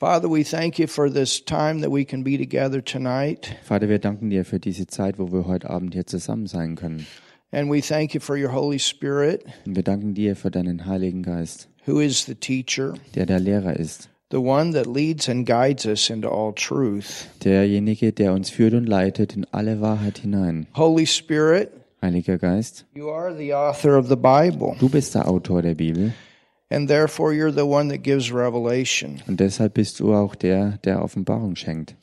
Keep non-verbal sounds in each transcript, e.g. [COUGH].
Father, we thank you for this time that we can be together tonight. Vater, wir danken dir für diese Zeit, wo wir heute Abend hier zusammen sein können. And we thank you for your Holy Spirit, Und wir danken dir für deinen Heiligen Geist, who is the teacher, der der Lehrer ist. the one that leads and guides us into all truth. Derjenige, der uns führt und leitet in alle Wahrheit hinein. Holy Spirit, Heiliger Geist, you are the author of the Bible, du bist der Autor der Bibel and therefore you're the one that gives revelation. und deshalb bist du auch der, der Offenbarung schenkt.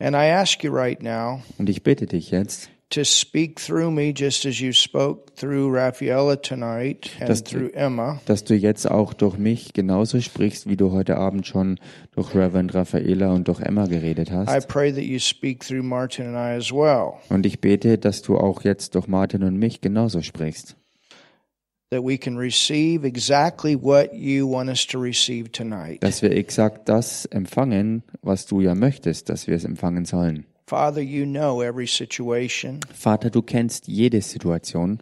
And I ask you right now Und ich bitte dich jetzt, to speak through me just as you spoke through Rafaela tonight and Das- through Emma. dass du jetzt auch durch mich genauso sprichst, wie du heute Abend schon durch Reverend Raffaela und durch Emma geredet I hast. pray that you speak through Martin and I as well, Und ich bete, dass du auch jetzt durch Martin und mich genauso sprichst. That we can receive exactly what you want us to receive tonight. Dass wir exakt das empfangen, was du ja möchtest, dass wir es empfangen sollen. Father, you know every situation. Vater, du kennst jede Situation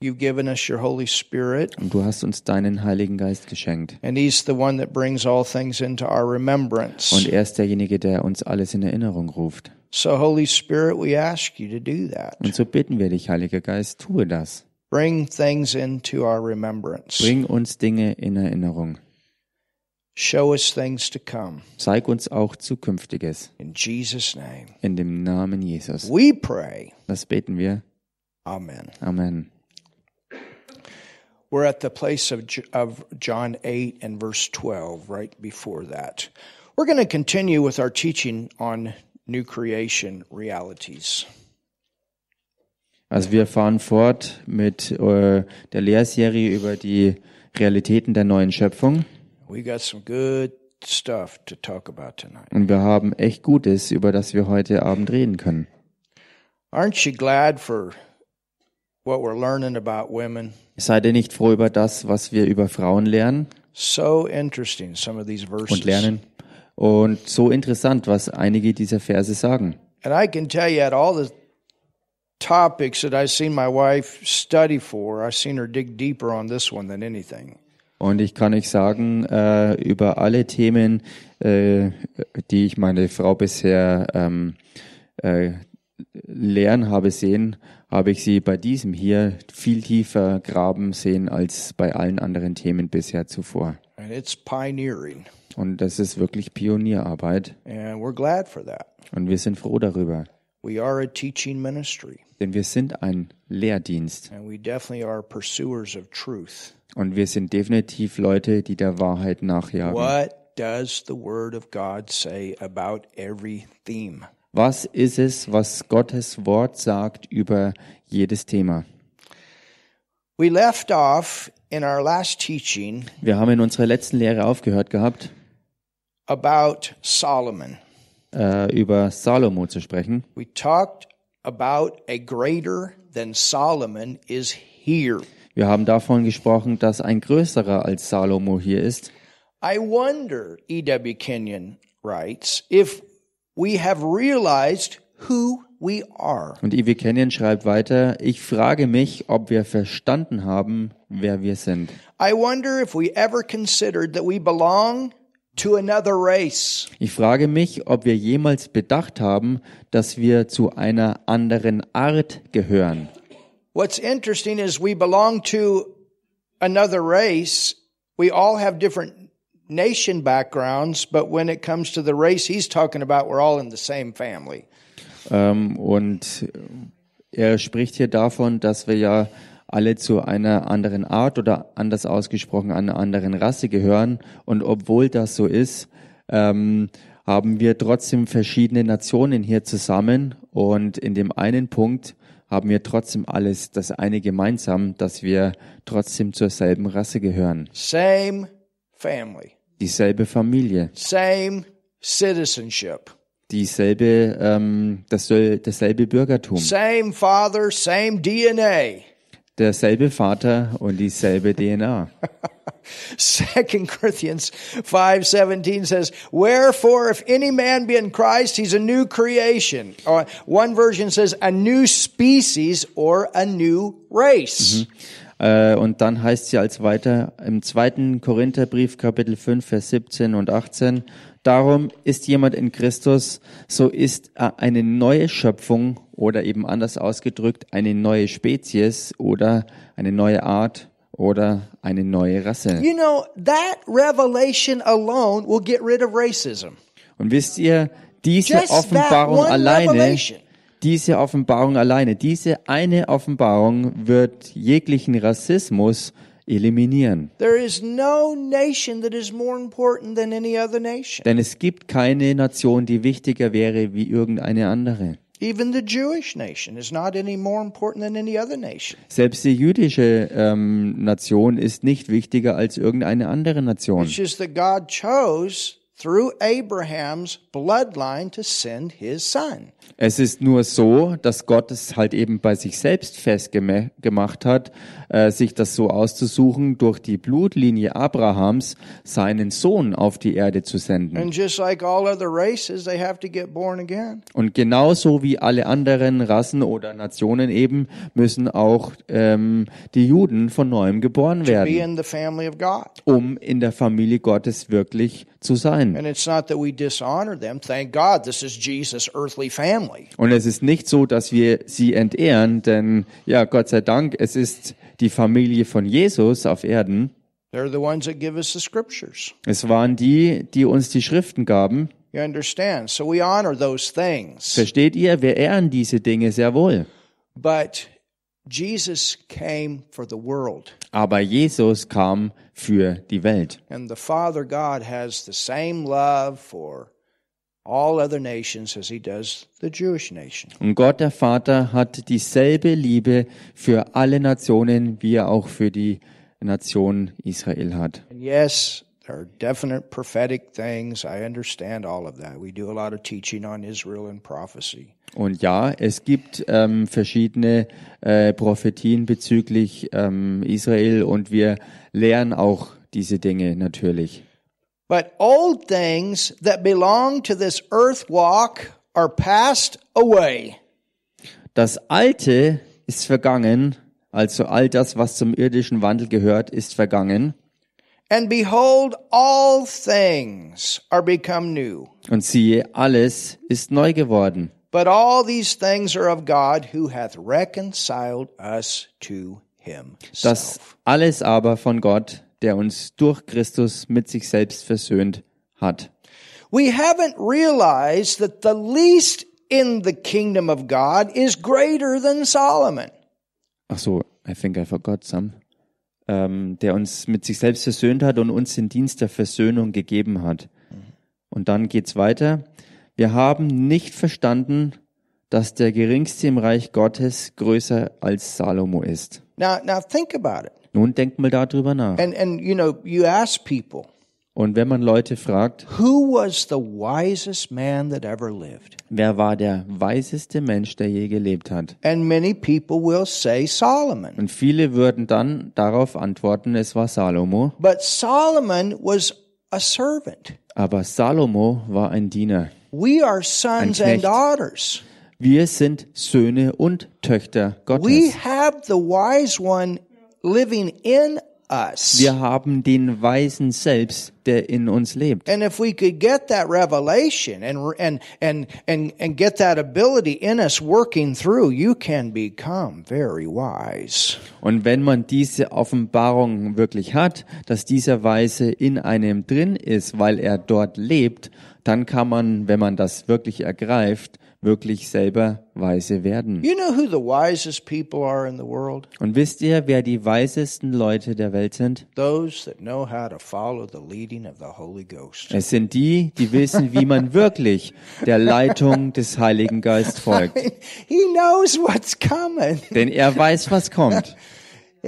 You've given us your Holy Spirit, und du hast uns deinen Heiligen Geist geschenkt. and He's the one that brings all things into our remembrance. Und er ist derjenige, der uns alles in Erinnerung ruft. So, Holy Spirit, we ask you to do that. Und so bitten wir dich, Heiliger Geist, tue das. Bring things into our remembrance. Bring uns Dinge in Erinnerung. Show us things to come. Zeig uns auch Zukünftiges. In Jesus' name, In dem Namen Jesus. we pray. Das beten wir. Amen. Amen. We're at the place of, of John 8 and verse 12, right before that. We're going to continue with our teaching on new creation realities. Also wir fahren fort mit äh, der Lehrserie über die Realitäten der neuen Schöpfung. We got some good stuff to talk about tonight. Und wir haben echt Gutes, über das wir heute Abend reden können. Aren't you glad for what we're learning about women? Seid ihr nicht froh über das, was wir über Frauen lernen So interesting, some of these verses. und lernen? Und so interessant, was einige dieser Verse sagen. And I can tell you, at all the topics that I've seen my wife study for, I've seen her dig deeper on this one than anything. Und ich kann euch sagen, äh, über alle Themen, äh, die ich meine Frau bisher ähm, äh, lernen habe sehen, habe ich sie bei diesem hier viel tiefer graben sehen als bei allen anderen Themen bisher zuvor. And it's pioneering. Und das ist wirklich Pionierarbeit. And we're glad for that. Und wir sind froh darüber. We are a teaching ministry, Denn wir sind ein Lehrdienst. and we definitely are pursuers of truth. Und wir sind definitiv Leute, die der Wahrheit nachjagen. What does the Word of God say about every theme? Was ist es, was Gottes Wort sagt über jedes Thema? We left off in our last teaching Wir haben in unserer letzten Lehre aufgehört gehabt, about Solomon. Äh, über Salomo zu sprechen. We talked about a greater than Solomon is here. Wir haben davon gesprochen, dass ein größerer als Salomo hier ist. I wonder, E.W. Kenyon writes, if we have realized who we are. Und Ivy Kenyon schreibt weiter, ich frage mich, ob wir verstanden haben, wer wir sind. I wonder if we ever considered that we belong to another race. Ich frage mich, ob wir jemals bedacht haben, dass wir zu einer anderen Art gehören. What's interesting is we belong to another race. We all have different nation backgrounds, but when it comes to the race he's talking about, we're all in the same family. Ähm, und er spricht hier davon, dass wir ja alle zu einer anderen Art oder anders ausgesprochen einer anderen Rasse gehören. Und obwohl das so ist, ähm, haben wir trotzdem verschiedene Nationen hier zusammen. Und in dem einen Punkt haben wir trotzdem alles das eine gemeinsam, dass wir trotzdem zur selben Rasse gehören. Same family, Dieselbe Familie, same citizenship, dieselbe, ähm, dasselbe, dasselbe Bürgertum, same father, same DNA. Derselbe Vater und dieselbe DNA. [LAUGHS] Second Corinthians 5:17 says, "Wherefore if any man be in Christ, he's a new creation." Or one version says a new species or a new race. Äh, und dann heißt sie als weiter im zweiten Korintherbrief, Kapitel 5, Vers 17 und 18. Darum ist jemand in Christus, so ist er eine neue Schöpfung oder eben anders ausgedrückt eine neue Spezies oder eine neue Art oder eine neue Rasse. You know, that revelation alone will get rid of racism. Und wisst ihr, diese Just Offenbarung alleine, revelation. diese Offenbarung alleine, diese eine Offenbarung wird jeglichen Rassismus eliminieren. There is no nation that is more important than any other nation. Denn es gibt keine Nation, die wichtiger wäre wie irgendeine andere. Even the Jewish nation is not any more important than any other nation. Selbst die jüdische ähm, Nation ist nicht wichtiger als irgendeine andere Nation. It's just that God chose through Abraham's bloodline to send his son. Es ist nur so, dass Gott es halt eben bei sich selbst festgemacht hat, äh, sich das so auszusuchen, durch die Blutlinie Abrahams seinen Sohn auf die Erde zu senden. And just like all other races, they have to get born again. Und genauso wie alle anderen Rassen oder Nationen eben, müssen auch ähm, die Juden von neuem geboren werden, in the family of God. um in der Familie Gottes wirklich zu sein. And it's not that we dishonor them. Thank God this is Jesus' earthly family. Und es ist nicht so, dass wir sie entehren, denn ja, Gott sei Dank, es ist die Familie von Jesus auf Erden. They're the ones that give us the scriptures. Es waren die, die uns die Schriften gaben. You understand? So we honor those things. Versteht ihr? Wir ehren diese Dinge sehr wohl. But Jesus came for the world. Aber Jesus kam für die Welt. And the Father God has the same love for all other nations as he does the Jewish nation. Und Gott der Vater hat dieselbe Liebe für alle Nationen, wie er auch für die Nation Israel hat. And yes, there are definite prophetic things. I understand all of that. We do a lot of teaching on Israel and prophecy. Und ja, es gibt ähm, verschiedene äh, Prophetien bezüglich ähm, Israel und wir lehren auch diese Dinge natürlich. But old things that belong to this earth walk are passed away. Das Alte ist vergangen, also all das, was zum irdischen Wandel gehört, ist vergangen. And behold, all things are become new. Und siehe, alles ist neu geworden. But all these things are of God who hath reconciled us to himself. Das alles aber von Gott, der uns durch Christus mit sich selbst versöhnt hat. We haven't realized that the least in the kingdom of God is greater than Solomon. Ach so, I think I forgot some. Ähm, der uns mit sich selbst versöhnt hat und uns den Dienst der Versöhnung gegeben hat. Und dann geht's weiter. Wir haben nicht verstanden, dass der Geringste im Reich Gottes größer als Salomo ist. Now, now think about it. Nun denkt mal darüber nach. And, and, you know, you ask people, Und wenn man Leute fragt, who was the wisest man that ever lived? wer war der weiseste Mensch, der je gelebt hat? And many people will say Solomon. Und viele würden dann darauf antworten, es war Salomo. But Solomon was a servant. Aber Salomo war ein Diener. We are sons and Knecht. daughters. Wir sind Söhne und Töchter We Gottes. have the wise one living in us. Wir haben den Weisen selbst, der in uns lebt. And if we could get that revelation and and and and and get that ability in us working through, you can become very wise. Und wenn man diese Offenbarung wirklich hat, dass dieser Weise in einem drin ist, weil er dort lebt, dann kann man, wenn man das wirklich ergreift, wirklich selber weise werden. You know who the wisest people are in the world? Und wisst ihr, wer die weisesten Leute der Welt sind? Es sind die, die wissen, wie man [LAUGHS] wirklich der Leitung des Heiligen Geist [LAUGHS] folgt. He knows what's coming. Denn er weiß, was kommt. [LAUGHS]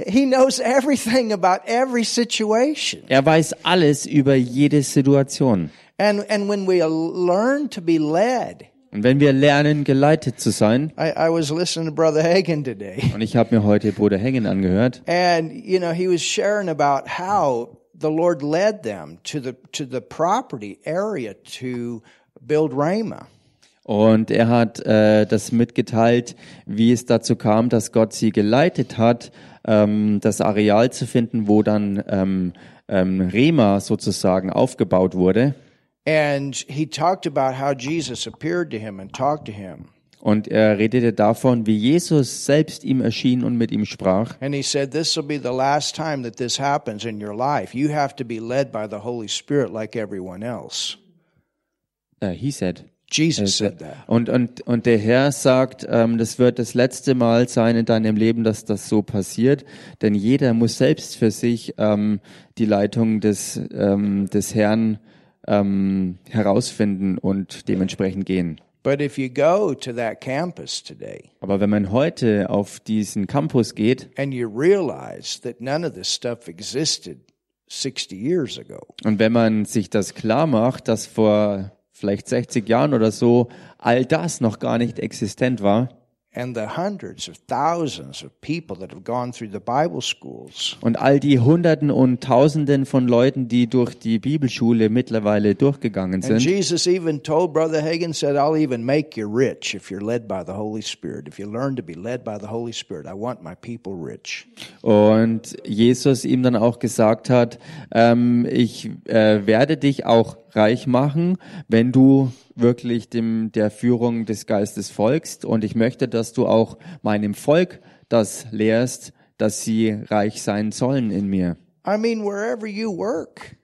He knows everything about every situation. Er weiß alles über jede Situation. And and when we learn to be led, Und wenn wir lernen, geleitet zu sein, I, I was listening to Brother Hagen today. und ich habe mir heute Bruder Hengen angehört, And you know, he was sharing about how the Lord led them to the to the property area to build Rhema. Und er hat äh, das mitgeteilt, wie es dazu kam, dass Gott sie geleitet hat, ähm, das Areal zu finden, wo dann ähm, ähm, Rema sozusagen aufgebaut wurde. And he talked about how Jesus appeared to him and talked to him. Und er redete davon, wie Jesus selbst ihm erschien und mit ihm sprach. And he said, This will be the last time that this happens in your life. You have to be led by the Holy Spirit like everyone else. Uh, he said. Jesus said that. Und, und, und der Herr sagt, ähm, das wird das letzte Mal sein in deinem Leben, dass das so passiert, denn jeder muss selbst für sich ähm, die Leitung des, ähm, des Herrn ähm, herausfinden und dementsprechend gehen. But if you go to that campus today Aber wenn man heute auf diesen Campus geht and you realize that none of this stuff existed 60 years ago, und wenn man sich das klar macht, dass vor vielleicht 60 Jahren oder so all das noch gar nicht existent war, and the hundreds of thousands of people that have gone through the Bible schools, Und all die Hunderten und Tausenden von Leuten, die durch die Bibelschule mittlerweile durchgegangen and sind. Jesus even told Brother Hagen, said, I'll even make you rich if you're led by the Holy Spirit. If you learn to be led by the Holy Spirit, I want my people rich. Und Jesus ihm dann auch gesagt hat, ähm, ich äh, werde dich auch reich machen, wenn du wirklich dem, der Führung des Geistes folgst. Und ich möchte, dass du auch meinem Volk das lehrst, dass sie reich sein sollen in mir. I mean, wherever you work,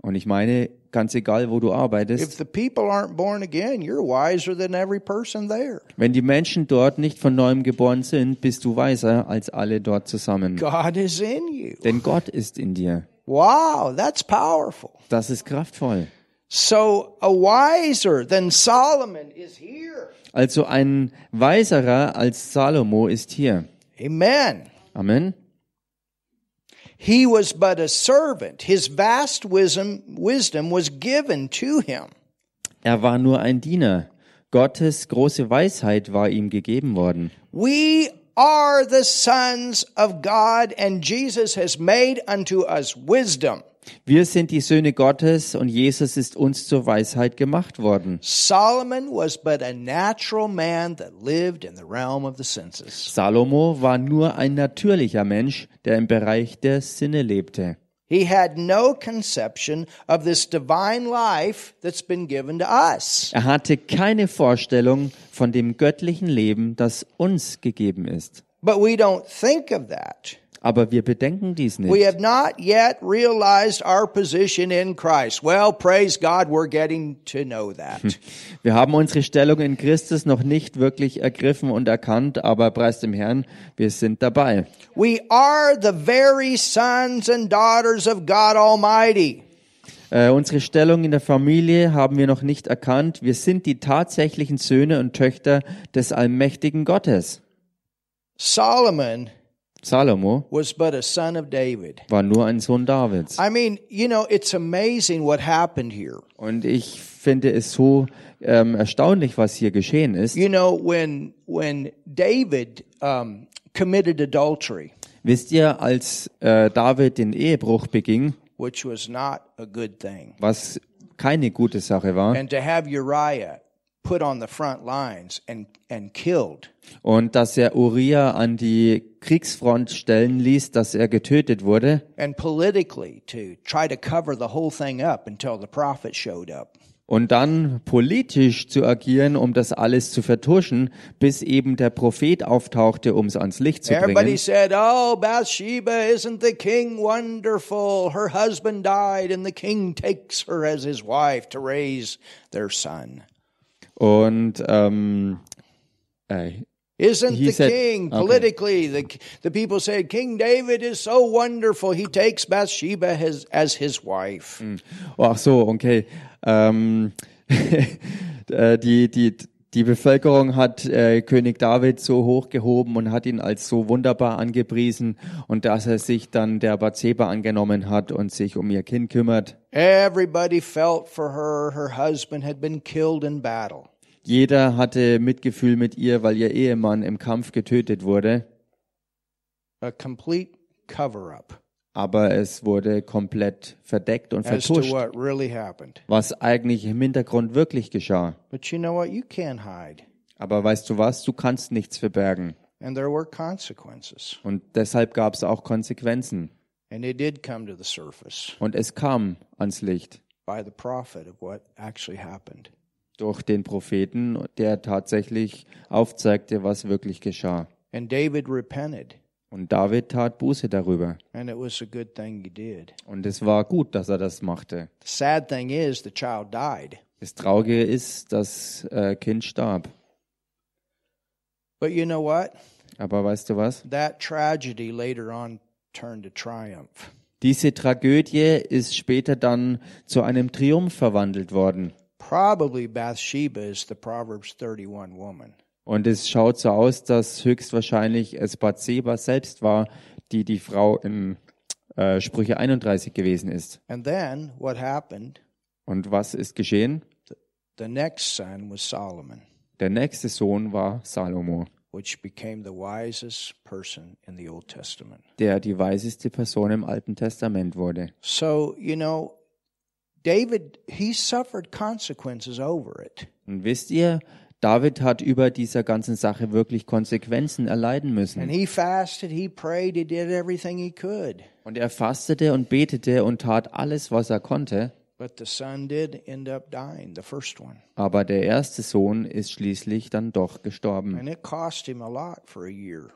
Und ich meine, ganz egal, wo du if arbeitest, the people aren't born again, you're wiser than every person there. wenn die Menschen dort nicht von neuem geboren sind, bist du weiser als alle dort zusammen. God is in you. Denn Gott ist in dir. Wow, that's powerful. Das ist kraftvoll. So a wiser than Solomon is here. Also ein weiserer als Salomo ist hier. Amen. Amen. He was but a servant. His vast wisdom, wisdom was given to him. Er war nur ein Diener. Gottes große Weisheit war ihm gegeben worden. We are the sons of God, and Jesus has made unto us wisdom. Wir sind die Söhne Gottes und Jesus ist uns zur Weisheit gemacht worden. Solomon was but a natural man that lived in the realm of the senses. Salomo war nur ein natürlicher Mensch, der im Bereich der Sinne lebte. He had no conception of this divine life that's been given to us. Er hatte keine Vorstellung von dem göttlichen Leben, das uns gegeben ist. But we don't think of that. Aber wir bedenken dies We nicht. have not yet realized our position in Christ. Well, praise God, we're getting to know that. Wir haben unsere Stellung in Christus noch nicht wirklich ergriffen und erkannt, aber preis dem Herrn, wir sind dabei. we are the very sons and daughters of God Almighty. Äh, unsere Stellung in der Familie haben wir noch nicht erkannt. Wir sind die tatsächlichen Söhne und Töchter des allmächtigen Gottes. Solomon Salomo was but a son of David. war nur ein Sohn Davids. I mean, you know, it's amazing what happened here. Und ich finde es so ähm, erstaunlich, was hier geschehen ist. You know, when when David um, committed adultery, Wisst ihr, als äh, David den Ehebruch beging, which was not a good thing, was keine gute Sache war, and to have Uriah put on the front lines and and killed, und dass er Uriah an die Kriegsfront stellen ließ, dass er getötet wurde, and politically to try to cover the whole thing up until the prophet showed up. und dann politisch zu agieren, um das alles zu vertuschen, bis eben der Prophet auftauchte, um es ans Licht zu Everybody bringen. said, "Oh, Bathsheba, isn't the king wonderful? Her husband died, and the king takes her as his wife to raise their son." Und ähm, äh, Isn't He the said- king okay. politically? The the people said King David is so wonderful. He takes Bathsheba as as his wife. oh, ach so, okay. Ähm, [LAUGHS] äh, die, die, die Bevölkerung hat äh, König David so hochgehoben und hat ihn als so wunderbar angepriesen und dass er sich dann der Bathseba angenommen hat und sich um ihr Kind kümmert. Everybody felt for her. Her husband had been killed in battle. Jeder hatte Mitgefühl mit ihr, weil ihr Ehemann im Kampf getötet wurde. A complete cover up. Aber es wurde komplett verdeckt und as to vertuscht, what really happened. was eigentlich im Hintergrund wirklich geschah. But you know what? You can't hide. Aber weißt du was, du kannst nichts verbergen. And there were consequences. Und deshalb gab es auch Konsequenzen. And it did come to the surface Und es kam ans Licht by the prophet of what actually happened. durch den Propheten, der tatsächlich aufzeigte, was wirklich geschah. And David repented. Und David tat Buße darüber. And it was a good thing he did. Und es war gut, dass er das machte. The sad thing is, the child died. Das Traurige ist, das äh, Kind starb. But you know what? Aber weißt du was? That tragedy later on turned to triumph. Diese Tragödie ist später dann zu einem Triumph verwandelt worden. Probably Bathsheba is the Proverbs 31 woman. Und es schaut so aus, dass höchstwahrscheinlich es Bathseba selbst war, die die Frau in äh, Sprüche 31 gewesen ist. And then what happened? Und was ist geschehen? The next son was Solomon, Der nächste Sohn war Salomo, which became the wisest person in the Old Testament. der die weiseste Person im Alten Testament wurde. So, you know, David, he suffered consequences over it. Und wisst ihr, David hat über dieser ganzen Sache wirklich Konsequenzen erleiden And müssen. he fasted, he prayed, he did everything he could. Und er fastete und betete und tat alles, was er konnte. But the son did end up dying, the first one. Aber der erste Sohn ist schließlich dann doch gestorben. And it cost him a lot for a year.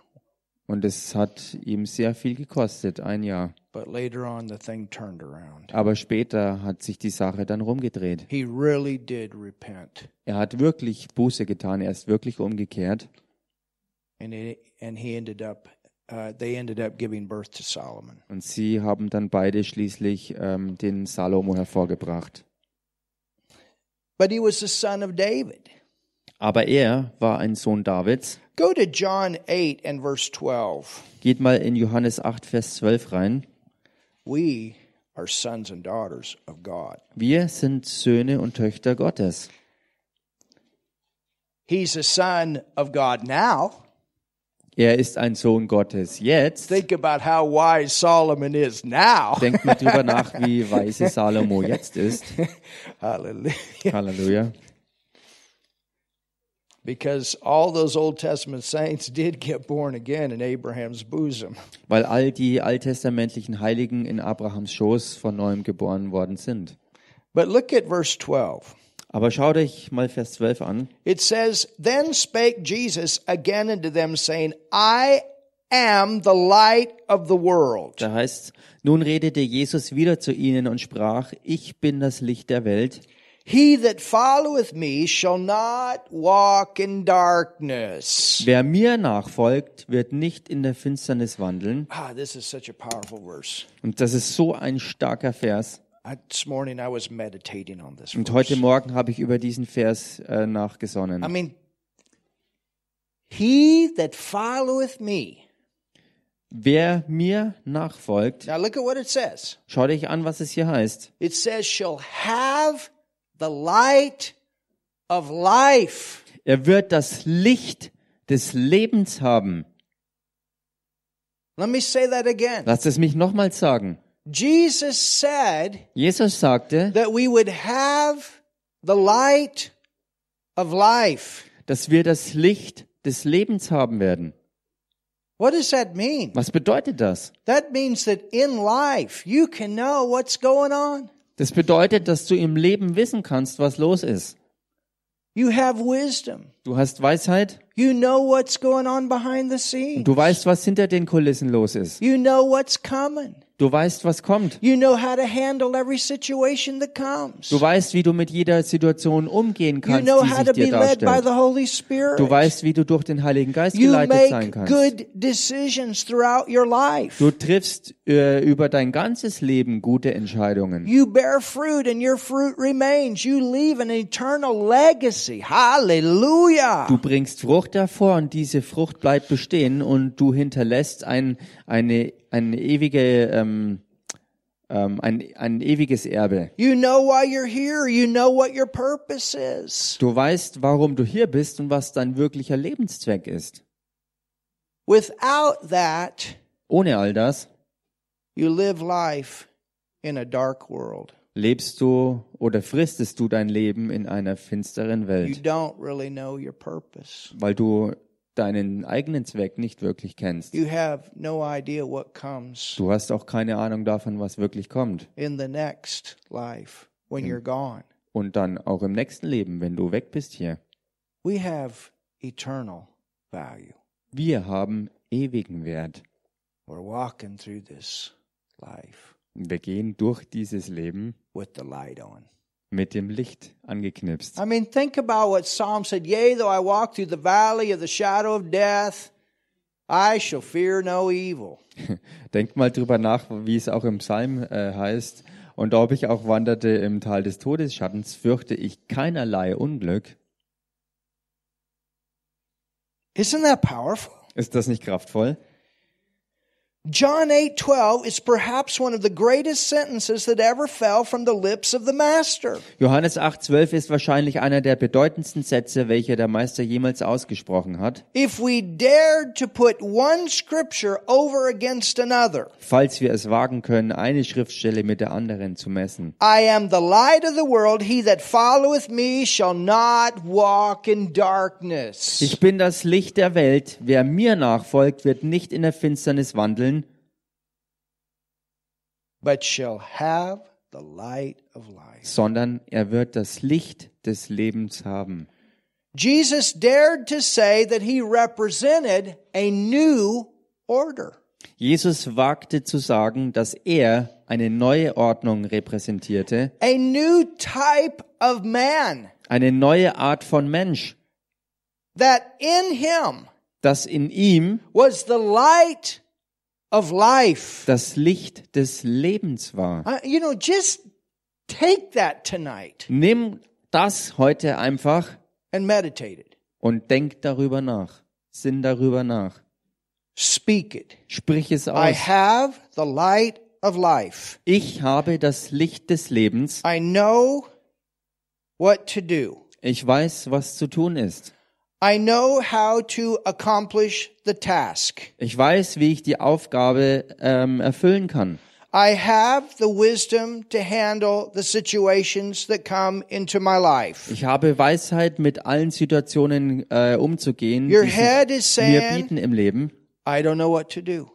Und es hat ihm sehr viel gekostet, ein Jahr. But later on, the thing turned around. Aber später hat sich die Sache dann rumgedreht. He really did repent. Er hat wirklich Buße getan, er ist wirklich umgekehrt. And, it, and he ended up, uh, they ended up giving birth to Solomon. Und sie haben dann beide schließlich ähm, den Salomo hervorgebracht. But he was the son of David. Aber er war ein Sohn Davids. Go to John 8 and verse 12. Geht mal in Johannes 8, Vers 12 rein. We are sons and daughters of God. Wir sind Söhne und Töchter Gottes. He's a son of God now. Er ist ein Sohn Gottes jetzt. Think about how wise Solomon is now. [LAUGHS] Denkt mal drüber nach, wie weise Salomo jetzt ist. Hallelujah. Halleluja. Because all those Old Testament saints did get born again in Abraham's bosom. Weil all die alttestamentlichen Heiligen in Abrahams Schoß von neuem geboren worden sind. But look at verse 12. Aber schaut euch mal Vers 12 an. It says, Then spake Jesus again unto them, saying, I am the light of the world. Da heißt, nun redete Jesus wieder zu ihnen und sprach, ich bin das Licht der Welt. He that followeth me shall not walk in darkness. Wer mir nachfolgt, wird nicht in der Finsternis wandeln. Ah, this is such a powerful verse. Und das ist so ein starker Vers. Und heute Morgen habe ich über diesen Vers äh, nachgesonnen. I mean, he that followeth me. Wer mir nachfolgt, Now look at what it says. schau dich an, was es hier heißt. It says, shall have the light of life. Er wird das Licht des Lebens haben. Let me say that again. Lass es mich nochmals sagen. Jesus said Jesus sagte, that we would have the light of life. dass wir das Licht des Lebens haben werden. What does that mean? Was bedeutet das? That means that in life you can know what's going on. Das bedeutet, dass du im Leben wissen kannst, was los ist. You have wisdom. Du hast Weisheit, You know what's going on behind the scenes. du weißt, was hinter den Kulissen los ist. You know what's coming. Du weißt, was kommt. You know how to handle every situation that comes. Du weißt, wie du mit jeder Situation umgehen You kannst, know die sich dir be led by darstellt. the Holy Spirit. Du weißt, wie du durch den Heiligen Geist You geleitet sein kannst. good decisions throughout your life. Du triffst äh, über dein ganzes Leben gute Entscheidungen. You bear fruit and your fruit remains. You leave an eternal legacy. Hallelujah. Du bringst Frucht hervor und diese Frucht bleibt bestehen und du hinterlässt ein, eine, eine ewige, ähm, ähm, ein, ein ewiges Erbe. You know why you're here. You know what your purpose is. Du weißt, warum du hier bist und was dein wirklicher Lebenszweck ist. Without that, Ohne all das You live life in a dark world. Lebst du oder fristest du dein Leben in einer finsteren You Welt, don't really know your purpose. weil du deinen eigenen Zweck nicht wirklich kennst. You have no idea what comes Du hast auch keine Ahnung davon, was wirklich kommt. in the next life when you're gone. Und dann auch im nächsten Leben, wenn du weg bist hier. We have eternal value. Wir haben ewigen Wert. We're walking through this life Wir gehen durch dieses Leben with the light on. Mit dem Licht angeknipst. I mean, think about what Psalm said. Yea, though I walk through the valley of the shadow of death, I shall fear no evil. [LAUGHS] Denkt mal drüber nach, wie es auch im Psalm äh, heißt. Und ob ich auch wanderte im Tal des Todesschattens, fürchte ich keinerlei Unglück. Isn't that powerful? Ist das nicht kraftvoll? John 8:12 is perhaps one of the greatest sentences that ever fell from the lips of the master. Johannes 8,12 ist wahrscheinlich einer der bedeutendsten Sätze, welche der Meister jemals ausgesprochen hat. If we dared to put one scripture over against another, Falls wir es wagen können, eine Schriftstelle mit der anderen zu messen. I am the light of the world. He that followeth me shall not walk in darkness. Ich bin das Licht der Welt. Wer mir nachfolgt, wird nicht in der Finsternis wandeln, but shall have the light of life. Sondern er wird das Licht des Lebens haben. Jesus dared to say that he represented a new order. Jesus wagte zu sagen, dass er eine neue Ordnung repräsentierte, A new type of man eine neue Art von Mensch, that in him dass in ihm was the light of life. das Licht des Lebens war. Uh, you know, just take that tonight Nimm das heute einfach and meditate it. und denk darüber nach. Sinn darüber nach. Speak it. Sprich es I aus. have the light of life. Ich habe das Licht des Lebens. I know what to do. Ich weiß, was zu tun ist. I know how to accomplish the task. Ich weiß, wie ich die Aufgabe ähm, erfüllen kann. I have the wisdom to handle the situations that come into my life. Ich habe Weisheit, mit allen Situationen äh, umzugehen, Your die sich head is mir saying, bieten im Leben. I don't know what to do.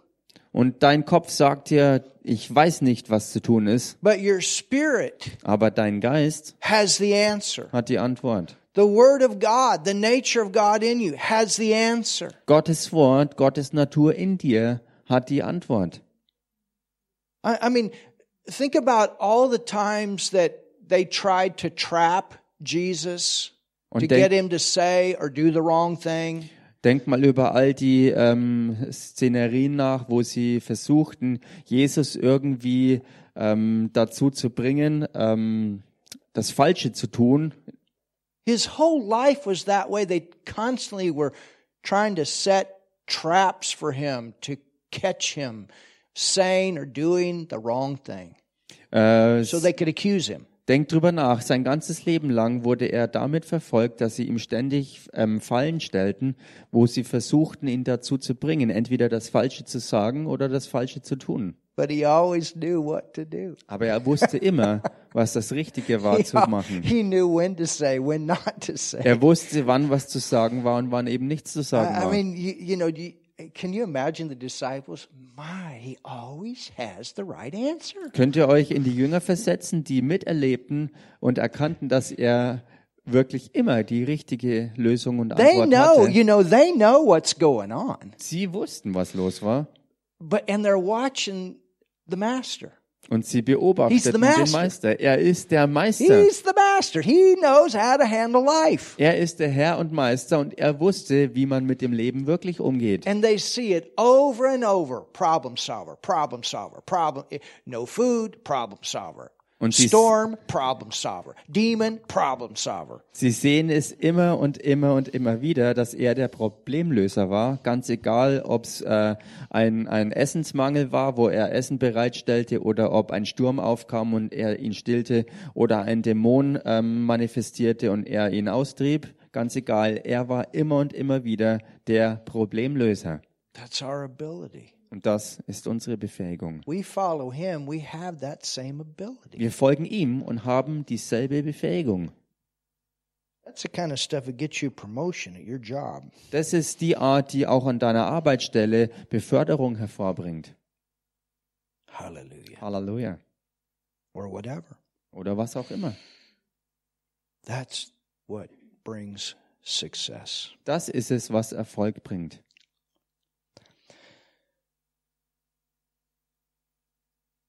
Und dein Kopf sagt dir, ich weiß nicht, was zu tun ist, But your spirit aber dein Geist has the answer. hat die Antwort. The word of God, the nature of God in you has the answer. Gottes Wort, Gottes Natur in dir hat die Antwort. I, I mean, think about all the times that they tried to trap Jesus Und to denk- get him to say or do the wrong thing. Denk mal über all die ähm, Szenerien nach, wo sie versuchten, Jesus irgendwie ähm, dazu zu bringen, ähm, das Falsche zu tun. His whole life was that way. They constantly were trying to set traps for him to catch him saying or doing the wrong thing Äh, so they could accuse him. Denk drüber nach. Sein ganzes Leben lang wurde er damit verfolgt, dass sie ihm ständig ähm, Fallen stellten, wo sie versuchten, ihn dazu zu bringen, entweder das Falsche zu sagen oder das Falsche zu tun. But he always knew what to do. Aber er wusste immer, was das Richtige [LAUGHS] war zu machen. He knew when to say, when not to say. Er wusste, wann was zu sagen war und wann eben nichts zu sagen I, I war. mean, you, you know, you, can you imagine the disciples? My, he always has the right answer. Könnt ihr euch in die Jünger versetzen, die miterlebten und erkannten, dass er wirklich immer die richtige Lösung und They Antwort know, hatte? you know, they know what's going on, Sie wussten, was los war. but and they're watching the master. Und sie He's beobachteten the den. Meister. Er ist der Meister. He's the master. He knows how to handle life. Er ist der Herr und Meister und er wusste, wie man mit dem Leben wirklich umgeht. And they see it over and over. Problem solver, problem solver, problem. No food, problem solver. Und sie- Storm, problem solver. Demon, problem solver. Sie sehen es immer und immer und immer wieder, dass er der Problemlöser war. Ganz egal, ob es äh, ein, ein Essensmangel war, wo er Essen bereitstellte, oder ob ein Sturm aufkam und er ihn stillte, oder ein Dämon ähm, manifestierte und er ihn austrieb. Ganz egal, er war immer und immer wieder der Problemlöser. That's our ability. Und das ist unsere Befähigung. Wir folgen ihm und haben dieselbe Befähigung. That's the kind of stuff that gets you promotion at your job. Das ist die Art, die auch an deiner Arbeitsstelle Beförderung hervorbringt. Hallelujah. Halleluja. Or whatever. Oder was auch immer. That's what brings success. Das ist es, was Erfolg bringt.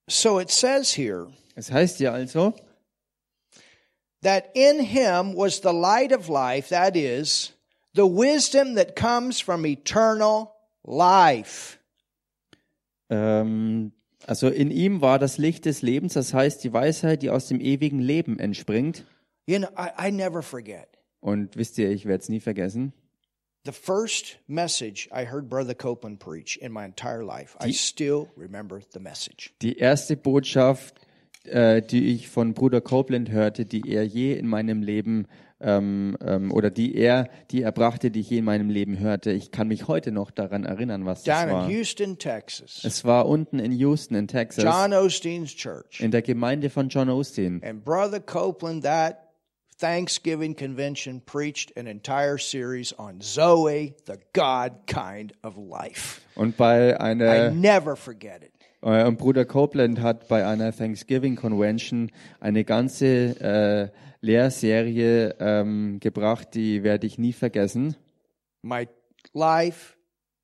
So it says here Es heißt ja also, that in him was the light of life, that is, the wisdom that comes from eternal life. ähm, also in ihm war das Licht des Lebens, das heißt die Weisheit, die aus dem ewigen Leben entspringt. You know, I, I never forget. Und wisst ihr, ich werde es nie vergessen. The first message I heard Brother Copeland preach in my entire life, I still remember the message. Die erste Botschaft, äh, die ich von Bruder Copeland hörte, die er je in meinem Leben ähm, ähm, oder die er, die er brachte, die ich je in meinem Leben hörte. Ich kann mich heute noch daran erinnern, was das Down in war. Houston, Texas, Es war unten in Houston in Texas, John Osteen's church. in der Gemeinde von John Osteen. And Brother Copeland, that Thanksgiving convention, preached an entire series on Zoe, the God kind of life. Und bei I einer never forget it. äh, und Bruder Copeland hat bei einer Thanksgiving Convention eine ganze äh, Lehrserie ähm, gebracht, die werde ich nie vergessen. My life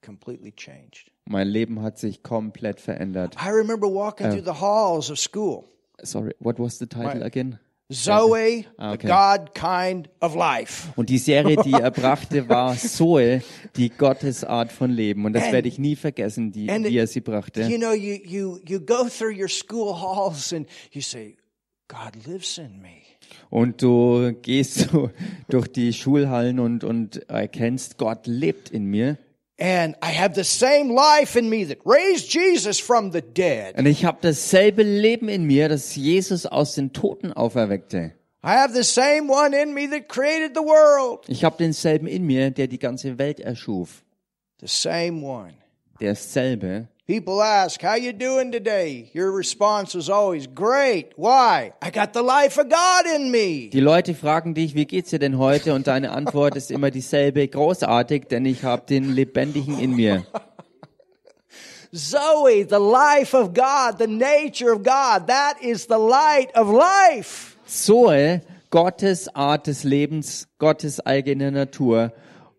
completely changed. Mein Leben hat sich komplett verändert. I remember walking through the halls of school. Sorry, what was the title My- again? Zoe, Ah, the okay. God kind of life. Und die Serie, die [LAUGHS] er brachte, war Zoe, die Gottesart von Leben. Und das And- werde ich nie vergessen, die, and wie er sie brachte. You know, you, you, you go through your school halls and you say, God lives in me. Und du gehst so [LAUGHS] durch die Schulhallen und, und erkennst, Gott lebt in mir. And I have the same life in me that raised Jesus from the dead. Und ich habe dasselbe Leben in mir, das Jesus aus den Toten auferweckte. I have the same one in me that created the world. Ich habe denselben in mir, der die ganze Welt erschuf. The same one. Derselbe. People ask, how you doing today? Your response is always, great. Why? I got the life of God in me. Die Leute fragen dich, wie geht's dir denn heute? Und deine Antwort ist immer dieselbe, großartig, denn ich habe den Lebendigen in mir. Zoe, the life of God, the nature of God, that is the light of life. Zoe, Gottes Art des Lebens, Gottes eigene Natur.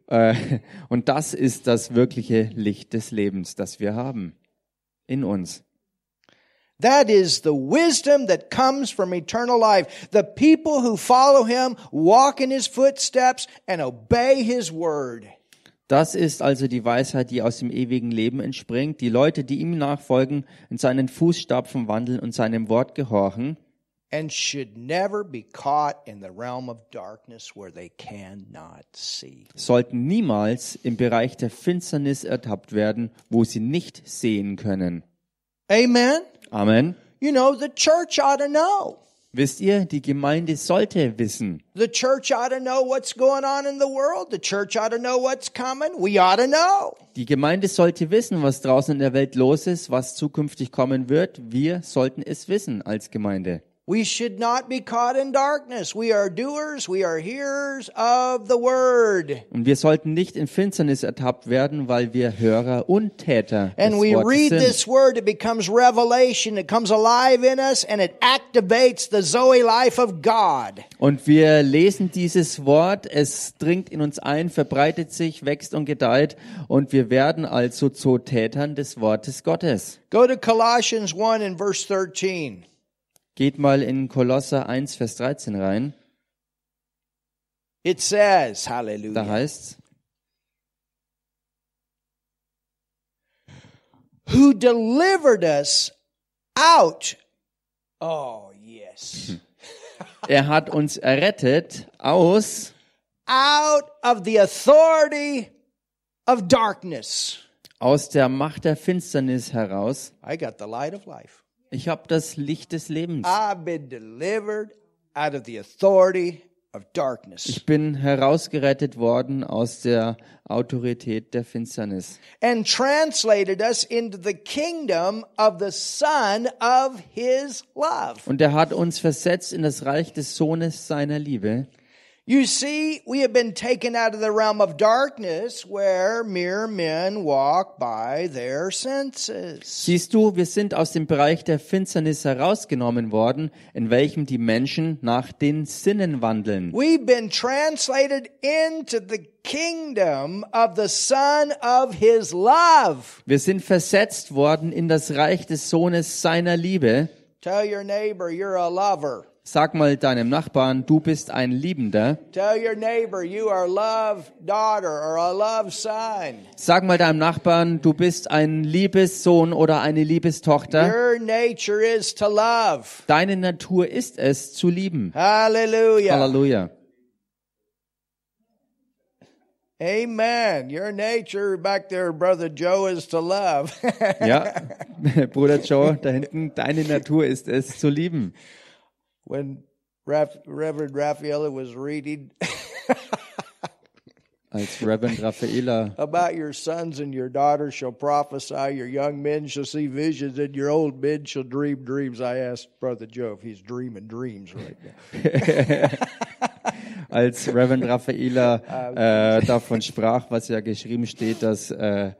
Äh, [LAUGHS] und das ist das wirkliche Licht des Lebens, das wir haben in uns. That is the wisdom that comes from eternal life. The people who follow him walk in his footsteps and obey his word. Das ist also die Weisheit, die aus dem ewigen Leben entspringt. Die Leute, die ihm nachfolgen, in seinen Fußstapfen wandeln und seinem Wort gehorchen. And should never be caught in the realm of darkness where they cannot see. sollten niemals im Bereich der Finsternis ertappt werden, wo sie nicht sehen können. Amen. Amen. You know, the church ought to know. Wisst ihr, die Gemeinde sollte wissen. The church ought to know what's going on in the world. The church ought to know what's coming. We ought to know. Die Gemeinde sollte wissen, was draußen in der Welt los ist, was zukünftig kommen wird. Wir sollten es wissen als Gemeinde. We should not be caught in darkness. We are doers, we are hearers of the word. Und wir sollten nicht in Finsternis ertappt werden, weil wir Hörer und Täter des And we Wortes read sind. this word, it becomes revelation, it comes alive in us, and it activates the Zoe life of God. Und wir lesen dieses Wort, es dringt in uns ein, verbreitet sich, wächst und gedeiht und wir werden also zu Tätern des Wortes Gottes. Go to Colossians 1 and verse 13. Geht mal in Kolosser 1, Vers 13 rein. It says, Da hallelujah, heißt's, who delivered us out. Oh, yes. [LAUGHS] er hat uns errettet aus, out of the authority of darkness. aus der Macht der Finsternis heraus. I got the light of life. Ich habe das Licht des Lebens. I've been delivered out of the authority of darkness Ich bin herausgerettet worden aus der Autorität der Finsternis and translated us into the kingdom of the Son of His love. und er hat uns versetzt in das Reich des Sohnes seiner Liebe. You see, we have been taken out of the realm of darkness where mere men walk by their senses. Siehst du, wir sind aus dem Bereich der Finsternis herausgenommen worden, in welchem die Menschen nach den Sinnen wandeln. We've been translated into the kingdom of the Son of His love. Wir sind versetzt worden in das Reich des Sohnes seiner Liebe. Tell your neighbor you're a lover. Sag mal deinem Nachbarn, du bist ein Liebender. Tell your neighbor you are a love daughter or a love son. Sag mal deinem Nachbarn, du bist ein Liebessohn oder eine Liebestochter. Your nature is to love. Deine Natur ist es, zu lieben. Hallelujah. Halleluja. Amen. Your nature back there, brother Joe, is to love. [LAUGHS] Ja, [LAUGHS] Bruder Joe, da hinten, deine Natur ist es, zu lieben. When Raf- Reverend Raphael was reading [LAUGHS] Als Reverend Raffaela about your sons and your daughters shall prophesy, your young men shall see visions, and your old men shall dream dreams. I asked Brother Joe if he's dreaming dreams right now. [LAUGHS] als Reverend Raffaela [LAUGHS] äh, davon sprach, was ja geschrieben steht, dass, äh,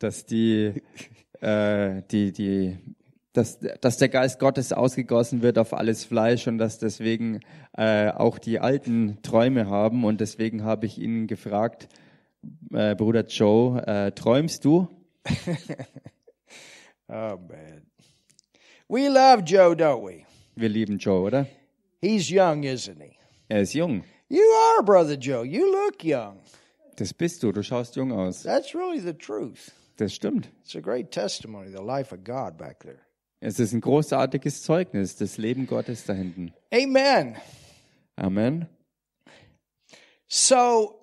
dass die, äh, die, die, dass, dass der Geist Gottes ausgegossen wird auf alles Fleisch und dass deswegen äh, auch die Alten Träume haben. Und deswegen habe ich ihn gefragt, äh, Bruder Joe, äh, träumst du? [LAUGHS] Oh man, we love Joe, don't we? Wir lieben Joe, oder? He's young, isn't he? Er ist jung. You are, Brother Joe. You look young. Das bist du. Du schaust jung aus. That's really the truth. Das stimmt. It's a great testimony, the life of God back there. Es ist ein großartiges Zeugnis, das Leben Gottes da hinten. Amen. Amen. So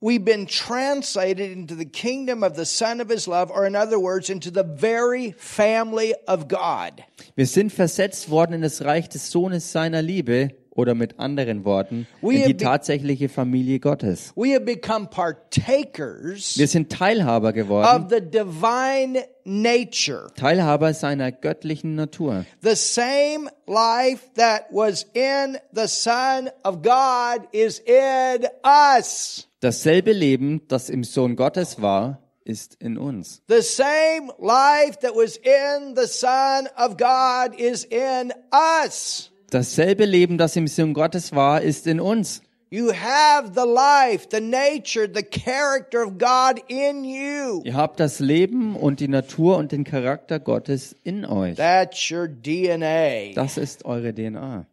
we've been translated into the kingdom of the Son of His love, or in other words, into the very family of God. Wir sind versetzt worden in das Reich des Sohnes seiner Liebe oder mit anderen Worten in die tatsächliche Familie Gottes. We have become partakers Wir sind Teilhaber of geworden, the divine nature. Teilhaber seiner göttlichen Natur. The same life that was in the Son of God is in us. Dasselbe Leben, das im Sohn Gottes war, ist in uns. The same life that was in the Son of God is in us. Dasselbe Leben, das im Sohn Gottes war, ist in uns. You have the life, the nature, the character of God in you. Ihr habt das Leben und die Natur und den Charakter Gottes in euch. That's your DNA. Das ist eure DNA.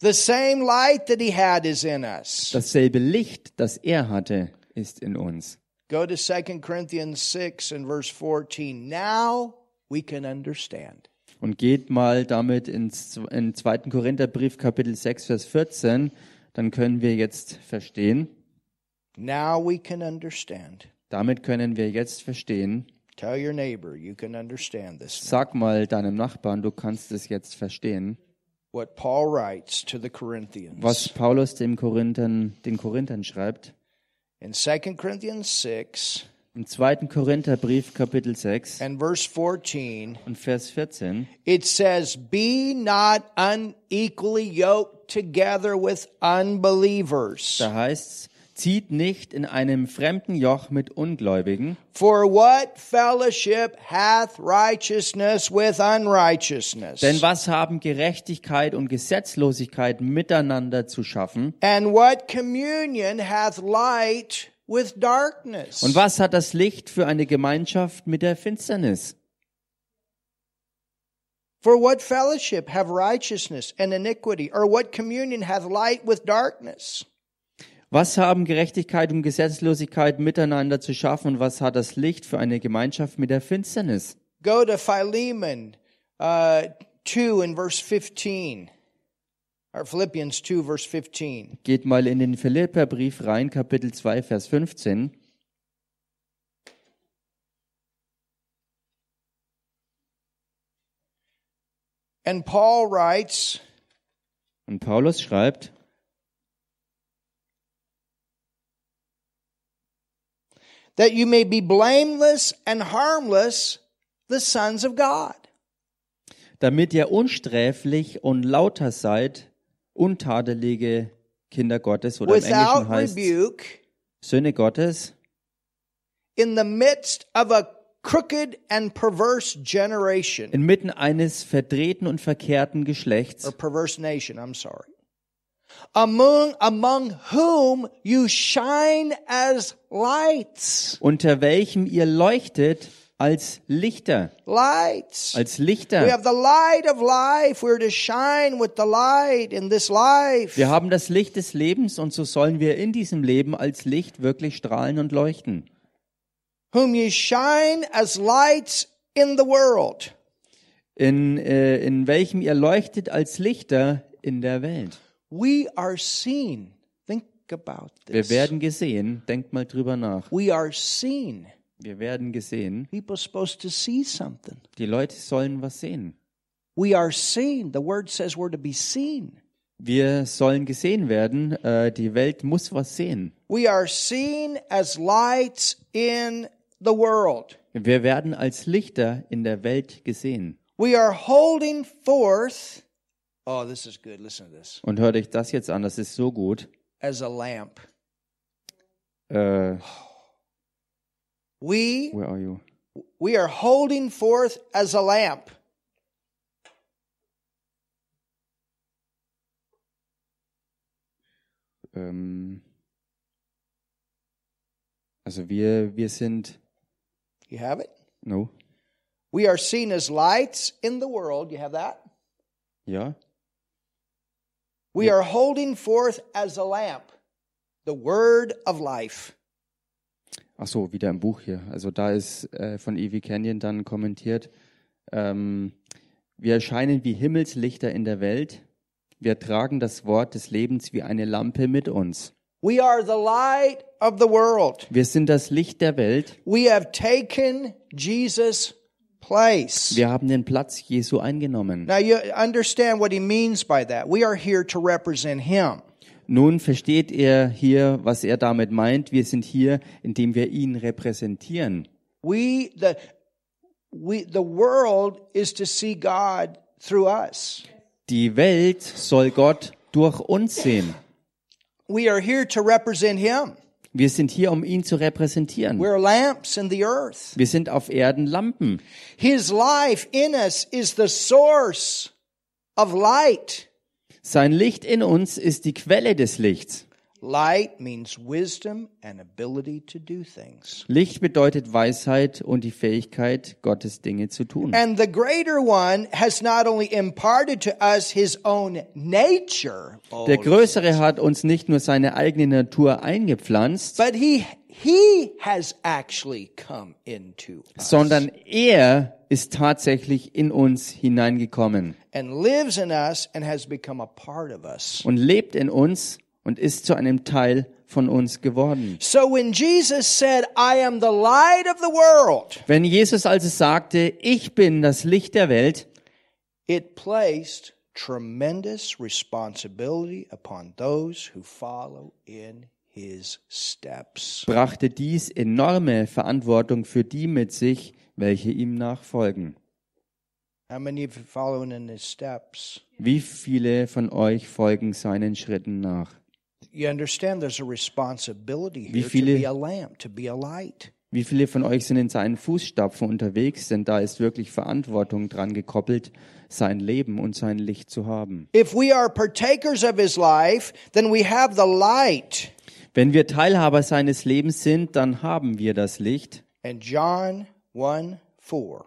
The same light that he had is in us. Dasselbe Licht, das er hatte, ist in uns. Go to 2 Corinthians 6 and verse 14. Now we can understand. Und geht mal damit ins in 2. Korintherbrief Kapitel 6 Vers 14, dann können wir jetzt verstehen. Now we can understand. Damit können wir jetzt verstehen. Tell your neighbor you can understand this. Sag mal deinem Nachbarn, du kannst es jetzt verstehen, What Paul writes to the Corinthians. was Paulus dem Korinthern, den Korinthern schreibt. In 2 Corinthians 6 Im 2. Korintherbrief Kapitel 6 and verse 14, und Vers 14 it says, Be not unequally yoked together with unbelievers. Da heißt's, zieht nicht in einem fremden Joch mit Ungläubigen, For what fellowship hath righteousness with unrighteousness? denn was haben Gerechtigkeit und Gesetzlosigkeit miteinander zu schaffen? And what communion hath light with darkness? Und was hat das Licht für eine Gemeinschaft mit der Finsternis? For what fellowship have righteousness and iniquity? Or what communion hath light with darkness? Was haben Gerechtigkeit und Gesetzlosigkeit miteinander zu schaffen? Und was hat das Licht für eine Gemeinschaft mit der Finsternis? Go to Philemon uh, 2 and verse 15. Or Philippians 2, verse 15. Geht mal in den Philipperbrief rein, Kapitel 2, Vers 15. And Paul writes, Und Paulus schreibt, that you may be blameless and harmless, the sons of God. damit ihr unsträflich und lauter seid, untadelige Kinder Gottes oder im Englischen heißt rebuke, Söhne Gottes, in the midst of a crooked and perverse generation, inmitten eines verdrehten und verkehrten Geschlechts, or perverse nation, I'm sorry, among, among whom you shine as lights. unter welchem ihr leuchtet als Lichter, Lights. als We Lichter. have the light of life. We're to shine with the light in this life. Wir haben das Licht des Lebens und so sollen wir in diesem Leben als Licht wirklich strahlen und leuchten. Whom you shine as lights in the world. In, äh, in welchem ihr leuchtet als Lichter in der Welt. We are seen. Think about Wir this. werden gesehen, denkt mal drüber nach. We are seen. Wir werden gesehen. People supposed to see something. Die Leute sollen was sehen. We are seen. The word says we're to be seen. Wir sollen gesehen werden. Äh, die Welt muss was sehen. We are seen as lights in the world. Wir werden als Lichter in der Welt gesehen. We are holding forth. Oh, this is good. Listen to this. Und hört euch das jetzt an, das ist so gut. As a lamp. Äh, We where are you? we are holding forth as a lamp. Ähm, also wir, wir sind, You have it? no, We are seen as lights in the world. You have that? ja, We are holding forth as a lamp the word of life. Ach so, wieder im Buch hier. Also da ist äh, von Evie Canyon dann kommentiert, ähm, wir erscheinen wie Himmelslichter in der Welt. Wir tragen das Wort des Lebens wie eine Lampe mit uns. We are the light of the world. Wir sind das Licht der Welt. We have taken Jesus' place. Wir haben den Platz Jesu eingenommen. Now you understand what he means by that. We are here to represent him. Nun versteht er hier, was er damit meint. Wir sind hier, indem wir ihn repräsentieren. We the we the world is to see God through us. Die Welt soll Gott durch uns sehen. We are here to represent him. Wir sind hier, um ihn zu repräsentieren. We're lamps in the earth. Wir sind auf Erden Lampen. His life in us is the source of light. Sein Licht in uns ist die Quelle des Lichts. Light means wisdom and ability to do things. Licht bedeutet Weisheit und die Fähigkeit, Gottes Dinge zu tun. And the greater one has not only imparted to us his own nature, Der Größere hat uns nicht nur seine eigene Natur eingepflanzt, but he he has actually come into us sondern er ist tatsächlich in uns hineingekommen and lives in us and has become a part of us. und lebt in uns und ist zu einem Teil von uns geworden. So when Jesus said, I am the light of the world, Wenn Jesus also sagte, ich bin das Licht der Welt, it placed tremendous responsibility upon those who follow in. Brachte dies enorme Verantwortung für die mit sich, welche ihm nachfolgen. How many of you following in his steps? Wie viele von euch folgen seinen Schritten nach? You understand there's a responsibility Wie here to viele- be a lamp, to be a light. Wie viele von euch sind in seinen Fußstapfen unterwegs? Denn da ist wirklich Verantwortung dran gekoppelt, sein Leben und sein Licht zu haben. If we are partakers of his life, then we have the light. Wenn wir Teilhaber seines Lebens sind, dann haben wir das Licht. And John 1 4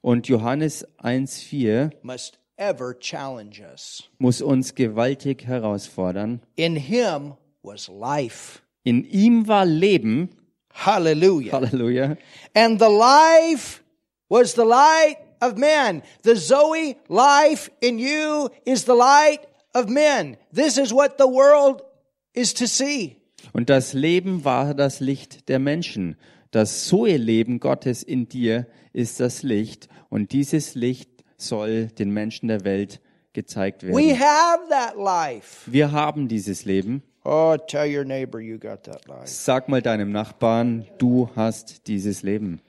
Und Johannes 1.4 must ever challenge us. muss uns gewaltig herausfordern. In him was life. In ihm war Leben, Hallelujah. Halleluja, And the life was the light of men. The Zoe life in you is the light of men. This is what the world is to see. Und das Leben war das Licht der Menschen. Das Zoe-Leben Gottes in dir ist das Licht. Und dieses Licht soll den Menschen der Welt gezeigt We werden. have that life. Wir haben dieses Leben. Oh, tell your neighbor you got that life. Sag mal deinem Nachbarn, du hast dieses Leben.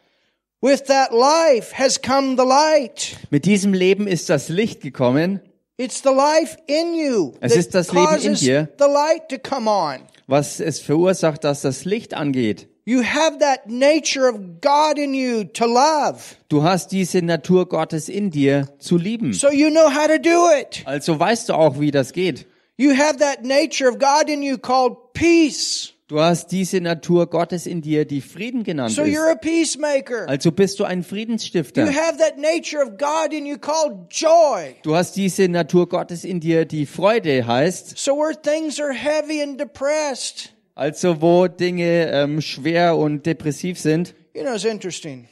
With that life has come the light. Mit diesem Leben ist das Licht gekommen, It's the life in you Es ist das Leben in dir. the light to come on. was es verursacht, dass das Licht angeht. You have that nature of God in you to love. Du hast diese Natur Gottes in dir zu lieben. So you know how to do it. Also weißt du auch, wie das geht. You have that nature of God in you called peace. Du hast diese Natur Gottes in dir, die Frieden genannt So you're ist. a peacemaker. Also bist du ein You Friedensstifter. have that nature of God in you called joy. Du hast diese Natur Gottes in dir, die Freude heißt. So where things are heavy and depressed. Also wo Dinge ähm, schwer und depressiv sind. You know, it's interesting.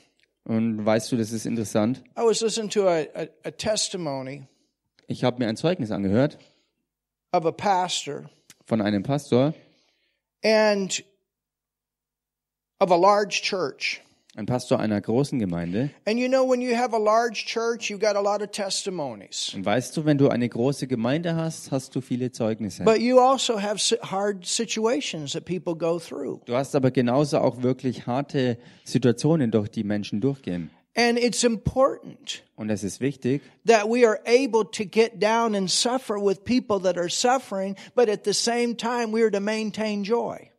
Und weißt du, das ist interessant. I was listening to a, a, a testimony Ich habe mir ein Zeugnis angehört of a pastor von einem Pastor, and of a large church. ein Pastor einer großen Gemeinde. And you know, when you have a large church, you've got a lot of testimonies. Und weißt du, wenn du eine große Gemeinde hast, hast du viele Zeugnisse. But you also have hard situations that people go through. Du hast aber genauso auch wirklich harte Situationen, durch die Menschen durchgehen. And it's important Und es ist wichtig, that we are able to get down and suffer with people that are suffering, but at the same time, we are to maintain joy.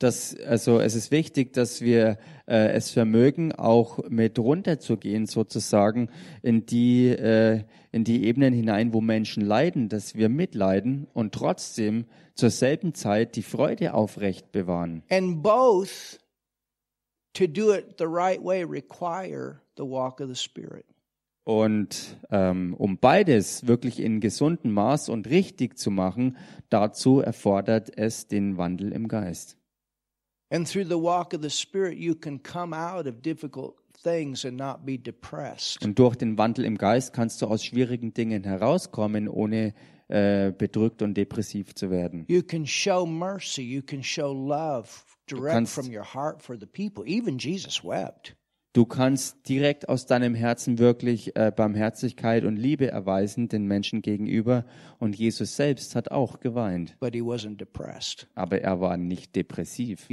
dass, also es ist wichtig, dass wir äh, es vermögen, auch mit runterzugehen, sozusagen, in die, äh, in die Ebenen hinein, wo Menschen leiden, dass wir mitleiden und trotzdem zur selben Zeit die Freude aufrecht bewahren. And both, to do it the right way, require the walk of the Spirit. Und ähm, um beides wirklich in gesundem Maß und richtig zu machen, dazu erfordert es den Wandel im Geist. And through the walk of the Spirit, you can come out of difficult things and not be depressed. Und durch den Wandel im Geist kannst du aus schwierigen Dingen herauskommen, ohne äh, bedrückt und depressiv zu werden. You can show mercy. You can show love direct kannst- from your heart for the people. Even Jesus wept. Du kannst direkt aus deinem Herzen wirklich äh, Barmherzigkeit und Liebe erweisen den Menschen gegenüber. Und Jesus selbst hat auch geweint. but he wasn't depressed. Aber er war nicht depressiv.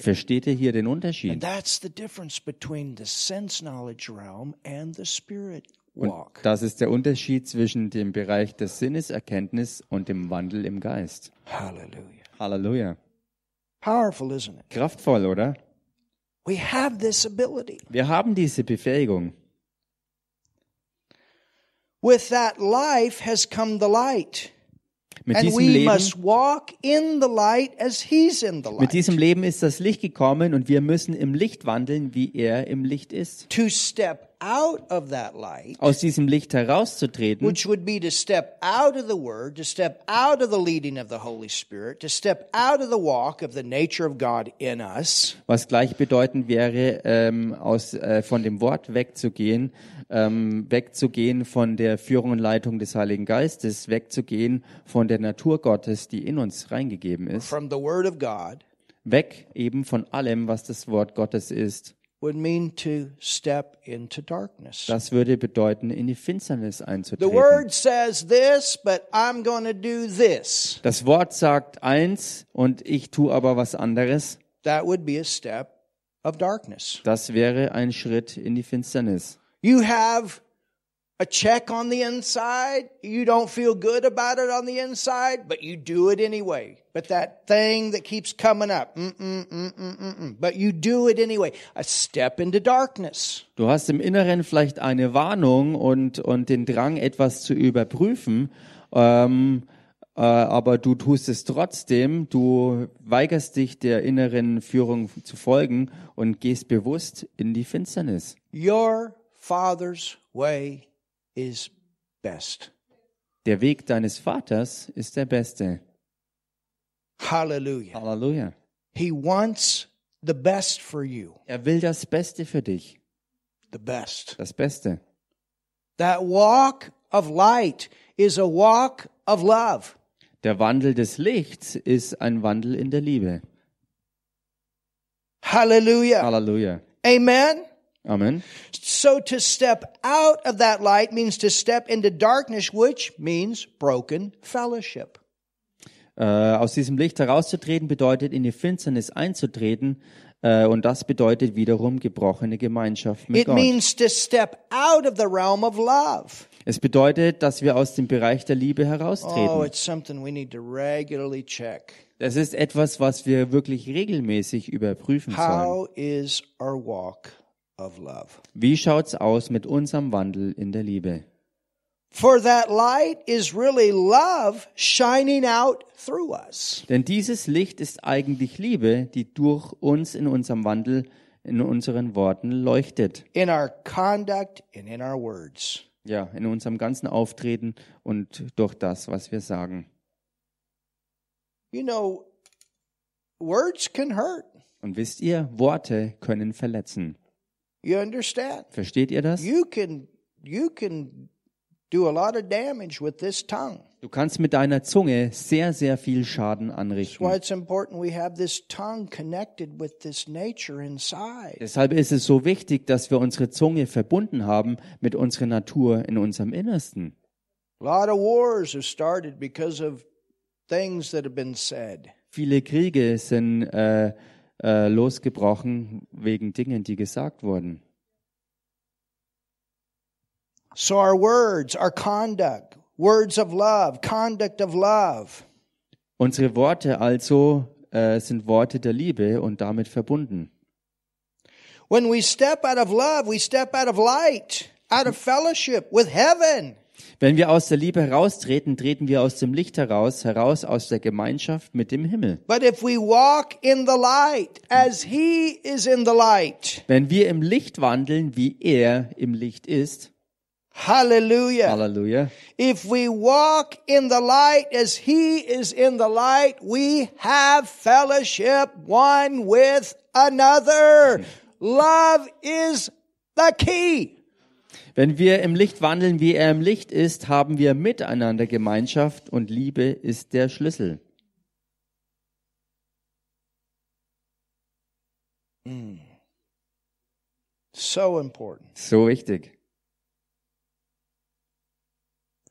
Versteht ihr hier den And Unterschied? that's the difference between the sense knowledge realm and the spirit walk. Das ist der Unterschied zwischen dem Bereich der Sinneserkenntnis und dem Wandel im Geist. Hallelujah. Halleluja. Powerful, isn't it? Kraftvoll, oder? We have this ability. Wir haben diese Befähigung. With that life has come the light. Mit Leben, diesem Leben ist das Licht gekommen und wir müssen im Licht wandeln, wie er im Licht ist. To step out of that light, Aus diesem Licht herauszutreten, which would be to step out of the word, to step out of the leading of the Holy Spirit, to step out of the walk of the nature of God in us, was gleichbedeutend wäre, ähm, aus, äh, von dem Wort wegzugehen, ähm, wegzugehen von der Führung und Leitung des Heiligen Geistes, wegzugehen von der Natur Gottes, die in uns reingegeben ist, from the word of God, weg eben von allem, was das Wort Gottes ist. Would mean to step into darkness. Das würde bedeuten, in die Finsternis The einzutreten. word says this, but I'm going to do this. Das Wort sagt eins und ich tue aber was anderes. That would be a step of darkness. Das wäre ein Schritt in die Finsternis. You have a check on the inside. You don't feel good about it on the inside, but you do it anyway. But that thing that keeps coming up, mm-mm, mm-mm, mm-mm, but you do it anyway. A step into darkness. Du hast im Inneren vielleicht eine Warnung und, und den Drang, etwas zu überprüfen, ähm, äh, aber du tust es trotzdem. Du weigerst dich der inneren Führung zu folgen und gehst bewusst in die Finsternis. Your Father's way is best. Der Weg deines Vaters ist der beste. Hallelujah. Halleluja. He wants the best for you. Er will das Beste für dich. The best. Das Beste. That walk of light is a walk of love. Der Wandel des Lichts ist ein Wandel in der Liebe. Hallelujah. Halleluja. Amen. Amen. So to step out of that light means to step into darkness, which means broken fellowship. Äh, aus diesem Licht herauszutreten bedeutet, in die Finsternis einzutreten. Äh, und das bedeutet wiederum gebrochene Gemeinschaft mit It Gott. means to step out of the realm of love. Es bedeutet, dass wir aus dem Bereich der Liebe Oh, heraustreten. it's something we need to regularly check. Das ist etwas, was wir wirklich regelmäßig überprüfen sollen. How is our walk? Wie schaut's aus mit unserem Wandel in der Liebe? For that light is really love shining out through us. Denn dieses Licht ist eigentlich Liebe, die durch uns in unserem Wandel, in unseren Worten leuchtet. in our conduct and in our words. Ja, in unserem ganzen Auftreten und durch das, was wir sagen. You know, words can hurt. Und wisst ihr, Worte können verletzen. You understand? Versteht ihr das? You can you can do a lot of damage with this tongue. Du kannst mit deiner Zunge sehr, sehr viel Schaden That's why anrichten. it's important we have this tongue connected with this nature inside. Deshalb ist es so wichtig, dass wir unsere Zunge verbunden haben mit unserer Natur in unserem Innersten. A lot of wars have started because of things that have been said. Viele Kriege sind äh, äh, losgebrochen wegen Dingen, die gesagt wurden. So our words, our conduct, words of love, conduct of love. Unsere Worte also äh, sind Worte der Liebe und damit verbunden. When we step out of love, we step out of light, out of fellowship with heaven. Wenn wir aus der Liebe heraustreten, treten wir aus dem Licht heraus, heraus aus der Gemeinschaft mit dem Himmel. But if we walk in the light as he is in the light, Wenn wir im Licht wandeln, wie er im Licht ist, hallelujah. Halleluja, If we walk in the light as he is in the light, we have fellowship one with another. Love is the key. Wenn wir im Licht wandeln, wie er im Licht ist, haben wir miteinander Gemeinschaft und Liebe ist der Schlüssel. So important. So wichtig.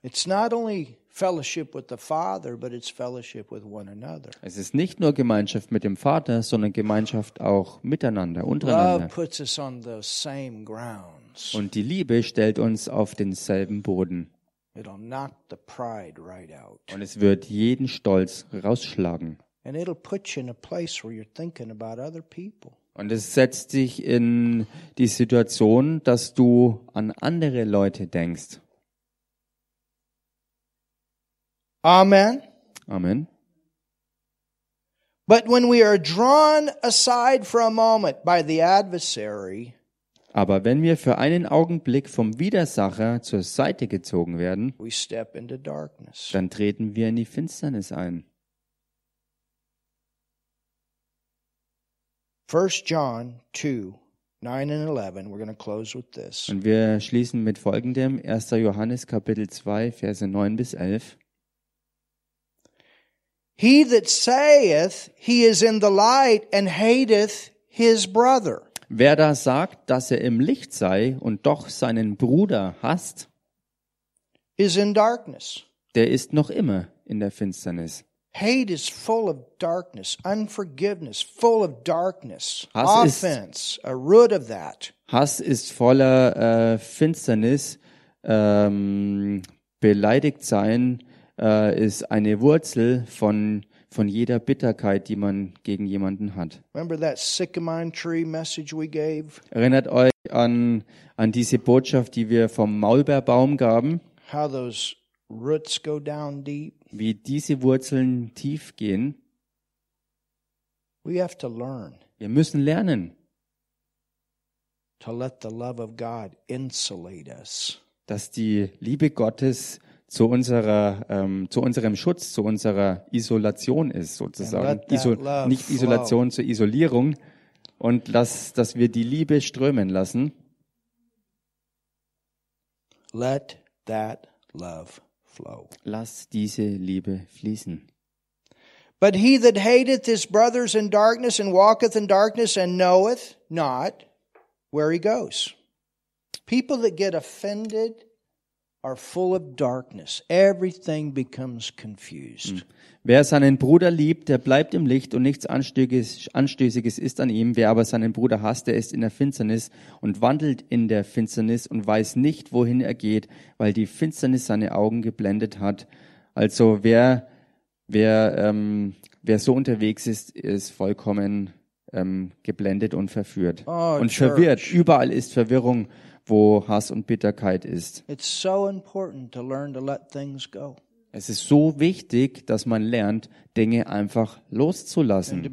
It's not only fellowship with the Father, but it's fellowship with one another. Es ist nicht nur Gemeinschaft mit dem Vater, sondern Gemeinschaft auch miteinander, Love untereinander. puts us on the same grounds. Und die Liebe stellt uns auf denselben Boden. It'll knock the pride right out. Und es wird jeden Stolz rausschlagen. And it'll put you in a place where you're thinking about other people. Und es setzt dich in die Situation, dass du an andere Leute denkst. Amen. Amen. But when we are drawn aside for a moment by the adversary, Aber wenn wir für einen Augenblick vom Widersacher zur Seite gezogen werden, we step into darkness. dann treten wir in die Finsternis ein. 1 John 2, 9 and 11. We're going to close with this. Und wir schließen mit folgendem 1. Johannes Kapitel 2, Verse 9 bis 11. He that saith he is in the light and hateth his brother Wer da sagt, dass er im Licht sei und doch seinen Bruder hasst, is in darkness. der ist noch immer in der Finsternis. Hate is full of darkness, unforgiveness, full of darkness, Hass ist- offense, a root of that. Hass ist voller äh, Finsternis. Ähm, beleidigt sein äh, ist eine Wurzel von, von jeder Bitterkeit, die man gegen jemanden hat. Remember that sycamore tree message we gave? Erinnert euch an, an diese Botschaft, die wir vom Maulbeerbaum gaben, How those roots go down deep? wie diese Wurzeln tief gehen. We have to learn Wir müssen lernen, to let the love of God insulate us. dass die Liebe Gottes zu unserer, ähm, zu unserem Schutz, zu unserer Isolation ist, sozusagen. Iso nicht Isolation zur Isolierung. Und lass, dass wir die Liebe strömen lassen. Let that love flow. Lass diese Liebe fließen. But he that hateth his brothers in darkness and walketh in darkness and knoweth not where he goes. People that get offended are full of darkness. Everything becomes confused. Wer seinen Bruder liebt, der bleibt im Licht und nichts Anstößiges, Anstößiges ist an ihm. Wer aber seinen Bruder hasst, der ist in der Finsternis und wandelt in der Finsternis und weiß nicht, wohin er geht, weil die Finsternis seine Augen geblendet hat. Also wer, wer, ähm, wer so unterwegs ist, ist vollkommen ähm, geblendet und verführt. Oh, und Church. verwirrt. Überall ist Verwirrung, wo Hass und Bitterkeit ist. It's so important to learn to let things go Es ist so wichtig, dass man lernt, Dinge einfach loszulassen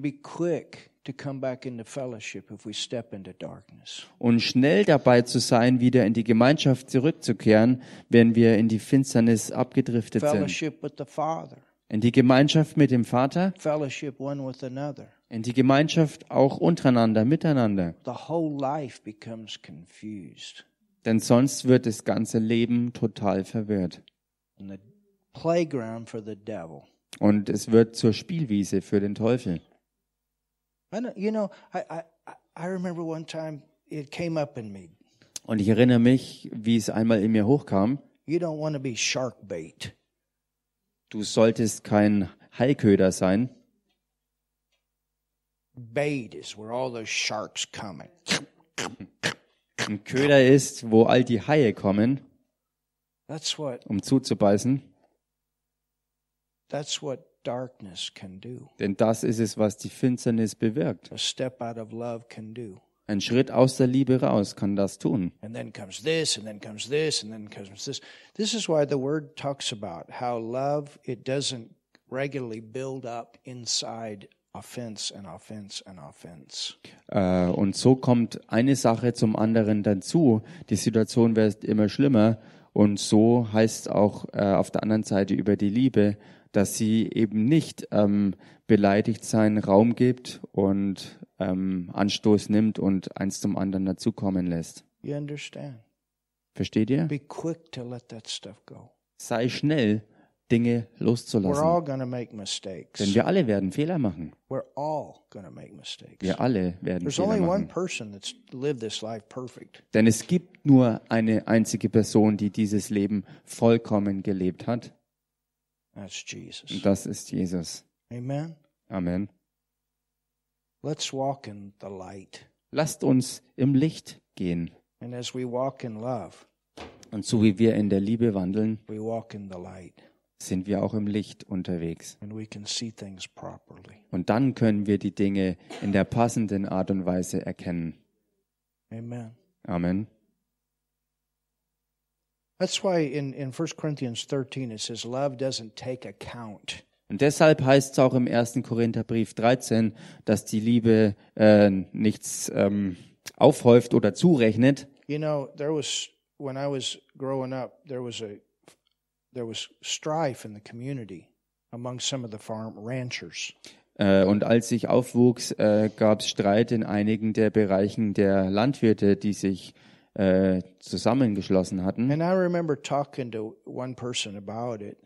und schnell dabei zu sein, wieder in die Gemeinschaft zurückzukehren, wenn wir in die Finsternis abgedriftet sind. In die Gemeinschaft mit dem Vater, fellowship one with another. In die Gemeinschaft auch untereinander, miteinander. The whole life becomes confused Denn sonst wird das ganze Leben total verwirrt. and the playground for the devil. Und es wird zur Spielwiese für den Teufel. I know, you know, I, I, I remember one time it came up in me. Und ich erinnere mich, wie es einmal in mir hochkam. You don't want to be shark bait. Du solltest kein Haiköder sein. Bait is where all those sharks coming. Ein Köder ist, wo all die Haie kommen, That's what um zuzubeißen. that's what darkness can do. Denn das ist es, was die Finsternis bewirkt. A step out of love can do. Ein Schritt aus der Liebe raus kann das tun. And then comes this, and then comes this, and then comes this. This is why the word talks about how love it doesn't regularly build up inside offense and offense and offense. Äh, Und so kommt eine Sache zum anderen dazu. Die Situation wird immer schlimmer. Und so heißt auch äh, auf der anderen Seite über die Liebe, dass sie eben nicht ähm, beleidigt sein Raum gibt und ähm, Anstoß nimmt und eins zum anderen dazukommen lässt. You understand? Versteht ihr? Be quick to let that stuff go. Sei schnell, Dinge loszulassen. Denn wir alle werden Fehler machen. Wir alle werden There's Fehler machen. Denn es gibt nur eine einzige Person, die dieses Leben vollkommen gelebt hat. Und das ist Jesus. Amen. Lasst uns im Licht gehen. Und so wie wir in der Liebe wandeln, we walk in the light sind wir auch im Licht unterwegs. and we can see things properly. Und dann können wir die Dinge in der passenden Art und Weise erkennen. Amen. Amen. That's why in, in 1 Corinthians 13 it says, Love doesn't take account. Und deshalb heißt es auch im 1. Korintherbrief 13, dass die Liebe äh, nichts ähm, aufhäuft oder zurechnet. You know, there was, when I was growing up, there was a, there was strife in the community among some of the farm ranchers. Äh, und als ich aufwuchs, äh, gab es Streit in einigen der Bereichen der Landwirte, die sich äh, zusammengeschlossen hatten. And I remember talking to one person about it.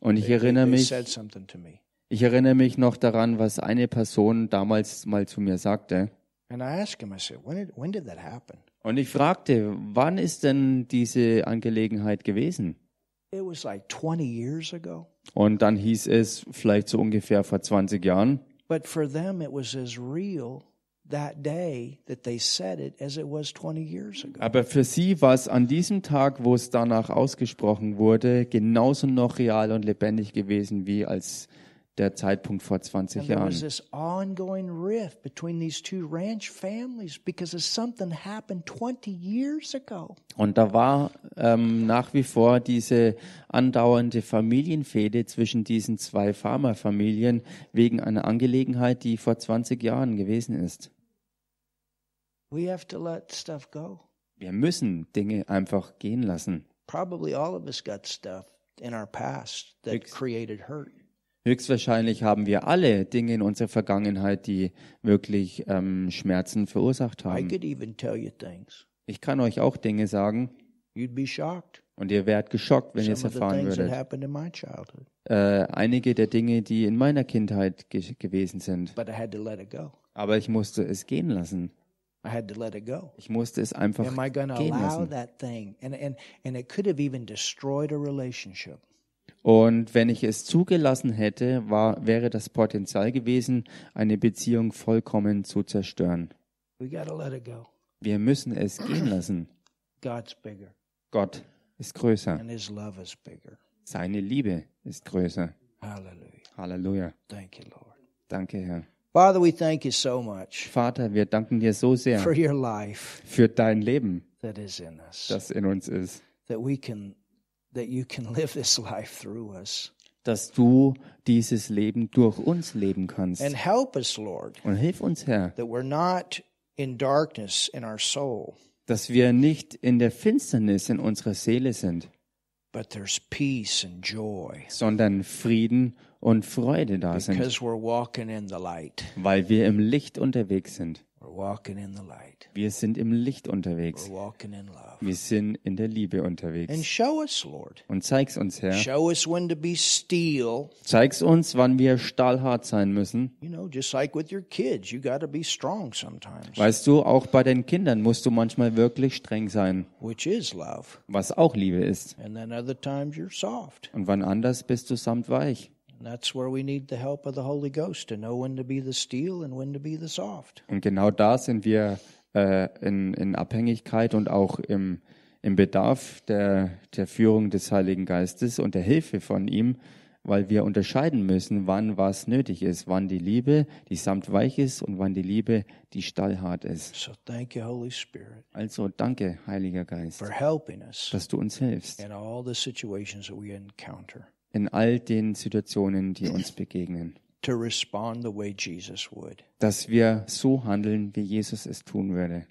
Und ich They- erinnere they mich, said something to me. ich erinnere mich noch daran, was eine Person damals mal zu mir sagte. And I asked him, I said, when did, when did that happen? Und ich fragte, wann ist denn diese Angelegenheit gewesen? It was like 20 years ago. Und dann hieß es vielleicht so ungefähr vor 20 Jahren. But for them, it was as real that day that they said it as it was 20 years ago. Aber für sie war es an diesem Tag, wo es danach ausgesprochen wurde, genauso noch real und lebendig gewesen wie als der Zeitpunkt vor 20 And there was Jahren. this ongoing rift between these two ranch families because of something happened 20 years ago. Und da war ähm, nach wie vor diese andauernde Familienfehde zwischen diesen zwei Farmerfamilien wegen einer Angelegenheit, die vor 20 Jahren gewesen ist. We have to let stuff go. Wir müssen Dinge einfach gehen lassen. Probably all of us got stuff in our past that created hurt. Höchstwahrscheinlich haben wir alle Dinge in unserer Vergangenheit, die wirklich ähm, Schmerzen verursacht I haben. could even tell you things. Ich kann euch auch Dinge sagen You'd be shocked. und ihr werdet geschockt, wenn ihr es Some of the erfahren things that würdet. happened in my childhood. Äh, einige der Dinge, die in meiner Kindheit ge gewesen sind. But I had to let it go. Aber ich musste es gehen lassen. I had to let it go. Ich musste es einfach Am I going to gehen allow lassen. that thing? And, and, and it could have even destroyed a relationship. Und wenn ich es zugelassen hätte, war, wäre das Potenzial gewesen, eine Beziehung vollkommen zu zerstören. Wir müssen es gehen [CLEARS THROAT] lassen. Gott ist größer. Seine Liebe ist größer. Halleluja. Danke, Herr. Father, we thank you so much Vater, wir danken dir so sehr for your life für dein Leben, that is in us, das in uns ist. that we can, that you can [LAUGHS] live this life through us. Dass du dieses Leben durch uns leben kannst. And help us, Lord, Und hilf uns, Herr, that we're not in darkness in our soul, dass wir nicht in der Finsternis in unserer Seele sind, but there's peace and joy sondern Frieden und Freude da sind, because we're walking in the light. weil wir im Licht unterwegs sind. We're walking in the light. Wir sind im Licht unterwegs. We're walking in love. Wir sind in der Liebe And unterwegs. show us, Lord. Und zeig's uns, Herr. Show us when to be steel. Zeig's uns, wann wir stahlhart sein müssen. You know, just like with your kids, you got to be strong sometimes, Weißt du, auch bei den Kindern musst du manchmal wirklich streng sein, which is love. was auch Liebe ist. Und wann anders bist du samt weich. And that's where we need the help of the Holy Ghost to know when to be the steel and when to be the soft. Und genau da sind wir äh, in, in Abhängigkeit und auch im, im Bedarf der, der Führung des Heiligen Geistes und der Hilfe von ihm, weil wir unterscheiden müssen, wann was nötig ist, wann die Liebe, die samt weich ist und wann die Liebe, die stallhart ist. So thank you, Holy Spirit, Also danke, Heiliger Geist, for helping us dass du uns hilfst in all the situations that we encounter in all den Situationen, die uns begegnen. to respond the way Jesus would. Dass wir so handeln, wie Jesus es tun würde.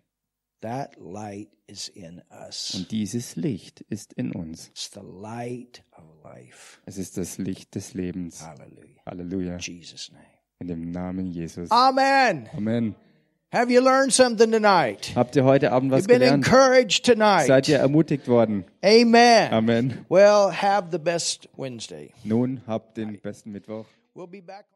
That light is in us. Und dieses Licht ist in uns. It's the light of life. Es ist das Licht des Lebens. Halleluja. In Jesus' name. In dem Namen Jesus. Amen. Amen. Have you learned something tonight? Habt ihr heute Abend was You've been gelernt? encouraged Seid tonight. ihr ermutigt worden? Amen. Amen. Well, have the best Wednesday. Nun habt den besten Mittwoch. We'll be back.